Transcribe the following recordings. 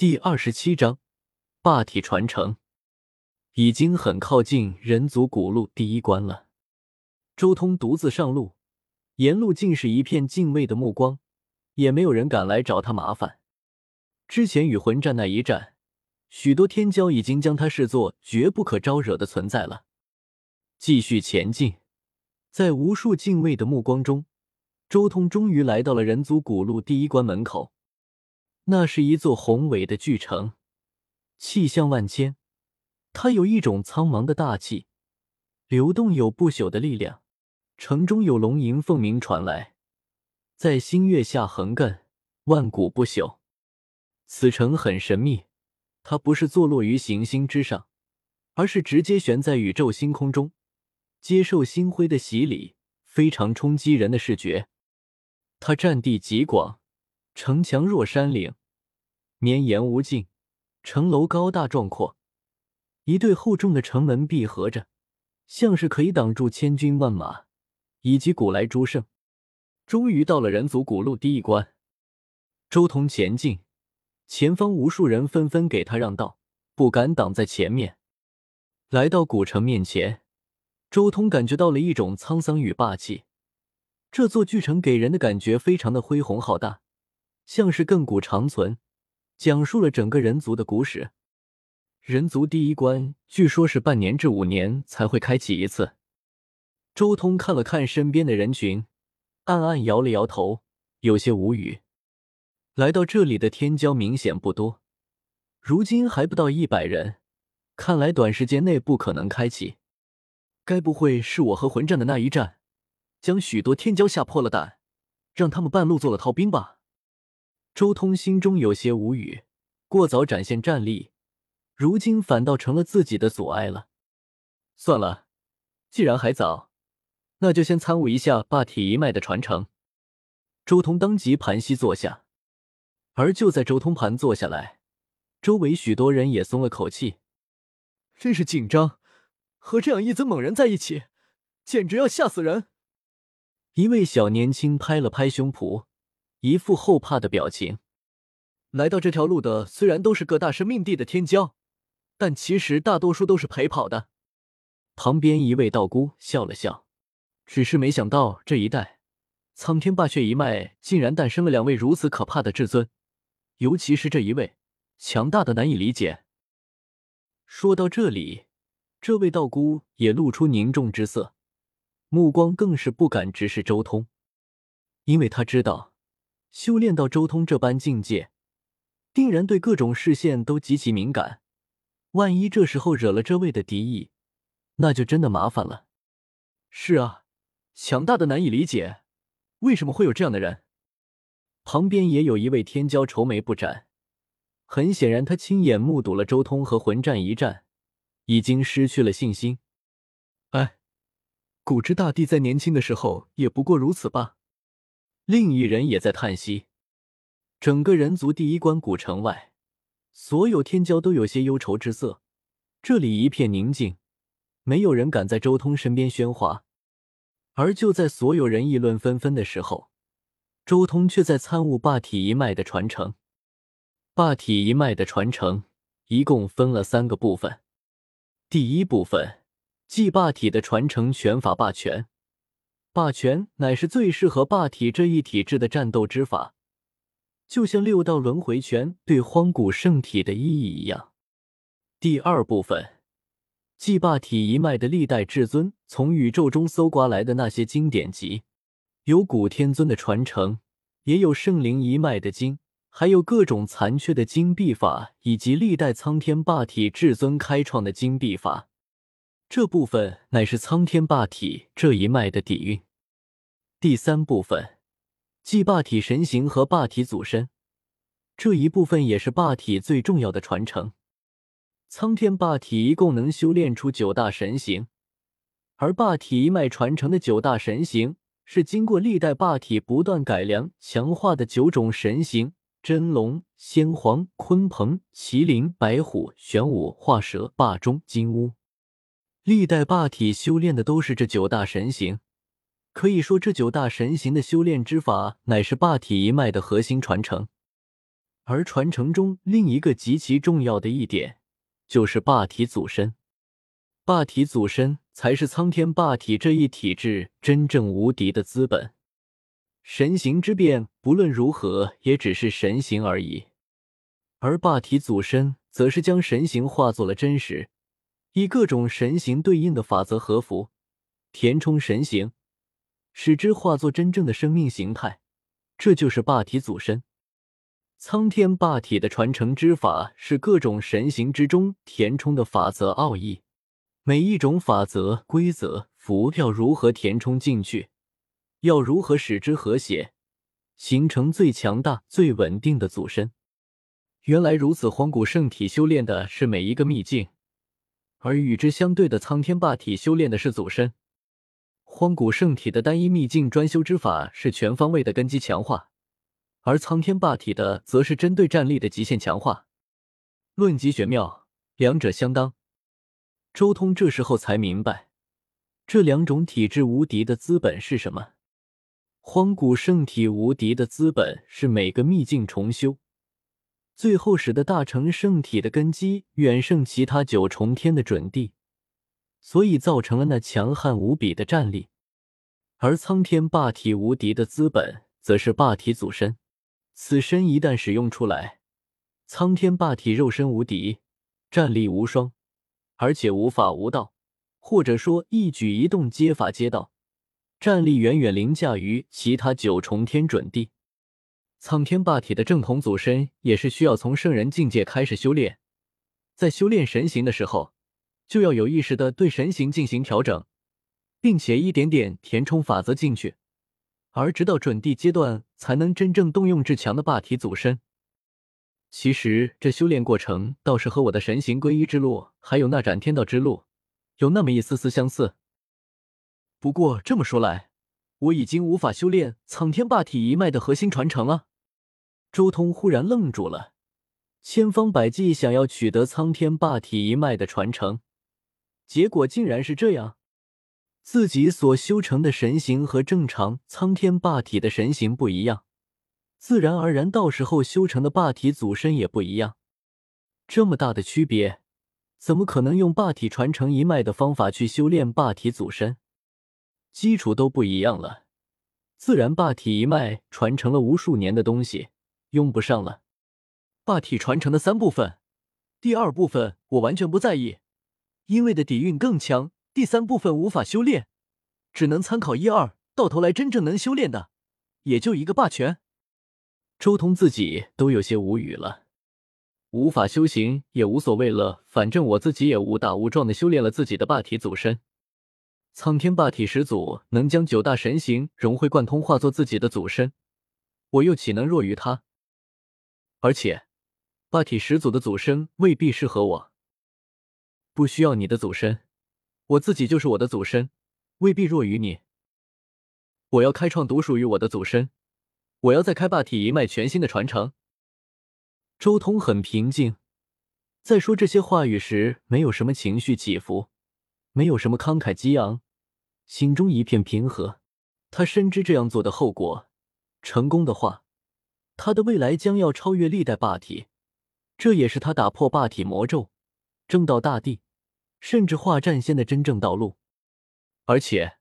第二十七章霸体传承，已经很靠近人族古路第一关了。周通独自上路，沿路尽是一片敬畏的目光，也没有人敢来找他麻烦。之前与魂战那一战，许多天骄已经将他视作绝不可招惹的存在了。继续前进，在无数敬畏的目光中。周通终于来到了人族古路第一关门口，那是一座宏伟的巨城，气象万千。它有一种苍茫的大气，流动有不朽的力量。城中有龙吟凤鸣传来，在星月下横亘，万古不朽。此城很神秘，它不是坐落于行星之上，而是直接悬在宇宙星空中，接受星辉的洗礼，非常冲击人的视觉。它占地极广，城墙若山岭，绵延无尽；城楼高大壮阔，一对厚重的城门闭合着，像是可以挡住千军万马以及古来诸圣。终于到了人族古路第一关，周通前进，前方无数人纷纷给他让道，不敢挡在前面。来到古城面前，周通感觉到了一种沧桑与霸气。这座巨城给人的感觉非常的恢宏浩大，像是亘古长存，讲述了整个人族的古史。人族第一关据说是半年至五年才会开启一次。周通看了看身边的人群，暗暗摇了摇头，有些无语。来到这里的天骄明显不多，如今还不到一百人，看来短时间内不可能开启。该不会是我和魂战的那一战？将许多天骄吓破了胆，让他们半路做了逃兵吧。周通心中有些无语，过早展现战力，如今反倒成了自己的阻碍了。算了，既然还早，那就先参悟一下霸体一脉的传承。周通当即盘膝坐下，而就在周通盘坐下来，周围许多人也松了口气。真是紧张，和这样一尊猛人在一起，简直要吓死人。一位小年轻拍了拍胸脯，一副后怕的表情。来到这条路的虽然都是各大生命地的天骄，但其实大多数都是陪跑的。旁边一位道姑笑了笑，只是没想到这一代苍天霸血一脉竟然诞生了两位如此可怕的至尊，尤其是这一位，强大的难以理解。说到这里，这位道姑也露出凝重之色。目光更是不敢直视周通，因为他知道，修炼到周通这般境界，定然对各种视线都极其敏感。万一这时候惹了这位的敌意，那就真的麻烦了。是啊，强大的难以理解，为什么会有这样的人？旁边也有一位天骄愁眉不展，很显然他亲眼目睹了周通和魂战一战，已经失去了信心。哎。古之大帝在年轻的时候也不过如此吧。另一人也在叹息。整个人族第一关古城外，所有天骄都有些忧愁之色。这里一片宁静，没有人敢在周通身边喧哗。而就在所有人议论纷纷的时候，周通却在参悟霸体一脉的传承。霸体一脉的传承一共分了三个部分。第一部分。即霸体的传承，拳法霸权。霸权乃是最适合霸体这一体质的战斗之法，就像六道轮回拳对荒古圣体的意义一样。第二部分，祭霸体一脉的历代至尊从宇宙中搜刮来的那些经典集，有古天尊的传承，也有圣灵一脉的经，还有各种残缺的金币法，以及历代苍天霸体至尊开创的金币法。这部分乃是苍天霸体这一脉的底蕴。第三部分，即霸体神形和霸体祖身，这一部分也是霸体最重要的传承。苍天霸体一共能修炼出九大神形，而霸体一脉传承的九大神形，是经过历代霸体不断改良强化的九种神形：真龙、仙皇、鲲鹏、麒麟、白虎、玄武、化蛇、霸中、金乌。历代霸体修炼的都是这九大神形，可以说这九大神形的修炼之法乃是霸体一脉的核心传承。而传承中另一个极其重要的一点，就是霸体祖身。霸体祖身才是苍天霸体这一体质真正无敌的资本。神形之变，不论如何，也只是神形而已。而霸体祖身，则是将神形化作了真实，以各种神形对应的法则合符，填充神形，使之化作真正的生命形态。这就是霸体祖身。苍天霸体的传承之法，是各种神形之中填充的法则奥义。每一种法则、规则、符要如何填充进去，要如何使之和谐，形成最强大、最稳定的祖身。原来如此，荒古圣体修炼的是每一个秘境，而与之相对的苍天霸体修炼的是祖身。荒古圣体的单一秘境专修之法是全方位的根基强化，而苍天霸体的则是针对战力的极限强化。论极玄妙，两者相当。周通这时候才明白，这两种体质无敌的资本是什么。荒古圣体无敌的资本是每个秘境重修，最后使得大成圣体的根基远胜其他九重天的准地，所以造成了那强悍无比的战力。而苍天霸体无敌的资本，则是霸体祖身。此身一旦使用出来，苍天霸体肉身无敌，战力无双。而且无法无道，或者说一举一动皆法皆道，战力远远凌驾于其他九重天准地。苍天霸体的正统祖身也是需要从圣人境界开始修炼，在修炼神形的时候，就要有意识的对神形进行调整，并且一点点填充法则进去，而直到准地阶段，才能真正动用至强的霸体祖身。其实这修炼过程倒是和我的神形归一之路，还有那斩天道之路，有那么一丝丝相似。不过这么说来，我已经无法修炼苍天霸体一脉的核心传承了。周通忽然愣住了，千方百计想要取得苍天霸体一脉的传承，结果竟然是这样：自己所修成的神形和正常苍天霸体的神形不一样。自然而然，到时候修成的霸体祖身也不一样。这么大的区别，怎么可能用霸体传承一脉的方法去修炼霸体祖身？基础都不一样了，自然霸体一脉传承了无数年的东西，用不上了。霸体传承的三部分，第二部分我完全不在意，因为的底蕴更强。第三部分无法修炼，只能参考一二，到头来真正能修炼的，也就一个霸权。周通自己都有些无语了，无法修行也无所谓了，反正我自己也误打误撞的修炼了自己的霸体祖身。苍天霸体始祖能将九大神形融会贯通，化作自己的祖身，我又岂能弱于他？而且，霸体始祖的祖身未必适合我，不需要你的祖身，我自己就是我的祖身，未必弱于你。我要开创独属于我的祖身。我要再开霸体一脉全新的传承。周通很平静，在说这些话语时，没有什么情绪起伏，没有什么慷慨激昂，心中一片平和。他深知这样做的后果，成功的话，他的未来将要超越历代霸体，这也是他打破霸体魔咒、正道大地，甚至化战仙的真正道路。而且，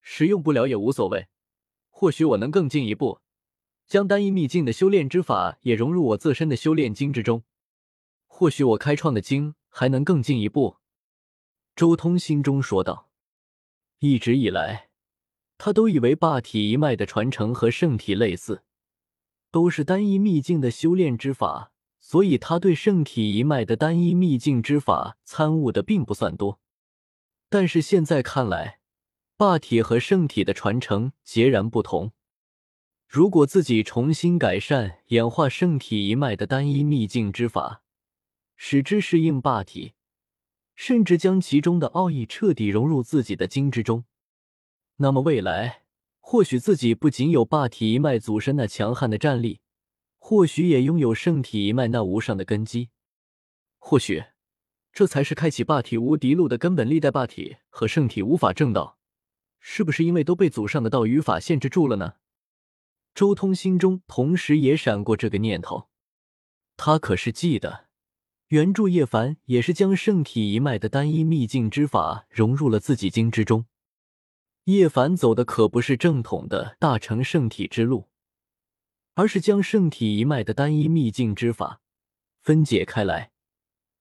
使用不了也无所谓，或许我能更进一步。将单一秘境的修炼之法也融入我自身的修炼经之中，或许我开创的经还能更进一步。周通心中说道。一直以来，他都以为霸体一脉的传承和圣体类似，都是单一秘境的修炼之法，所以他对圣体一脉的单一秘境之法参悟的并不算多。但是现在看来，霸体和圣体的传承截然不同。如果自己重新改善演化圣体一脉的单一秘境之法，使之适应霸体，甚至将其中的奥义彻底融入自己的经之中，那么未来或许自己不仅有霸体一脉祖身那强悍的战力，或许也拥有圣体一脉那无上的根基。或许，这才是开启霸体无敌路的根本。历代霸体和圣体无法正道，是不是因为都被祖上的道与法限制住了呢？周通心中同时也闪过这个念头。他可是记得，原著叶凡也是将圣体一脉的单一秘境之法融入了自己经之中。叶凡走的可不是正统的大成圣体之路，而是将圣体一脉的单一秘境之法分解开来，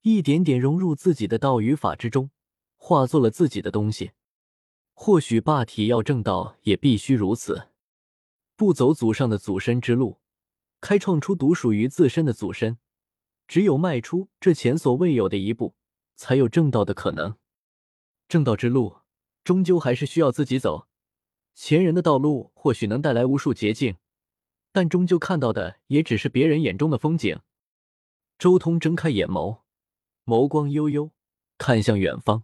一点点融入自己的道与法之中，化作了自己的东西。或许霸体要正道，也必须如此，不走祖上的祖身之路。开创出独属于自身的祖身，只有迈出这前所未有的一步，才有正道的可能。正道之路，终究还是需要自己走。前人的道路或许能带来无数捷径，但终究看到的也只是别人眼中的风景。周通睁开眼眸，眸光悠悠，看向远方。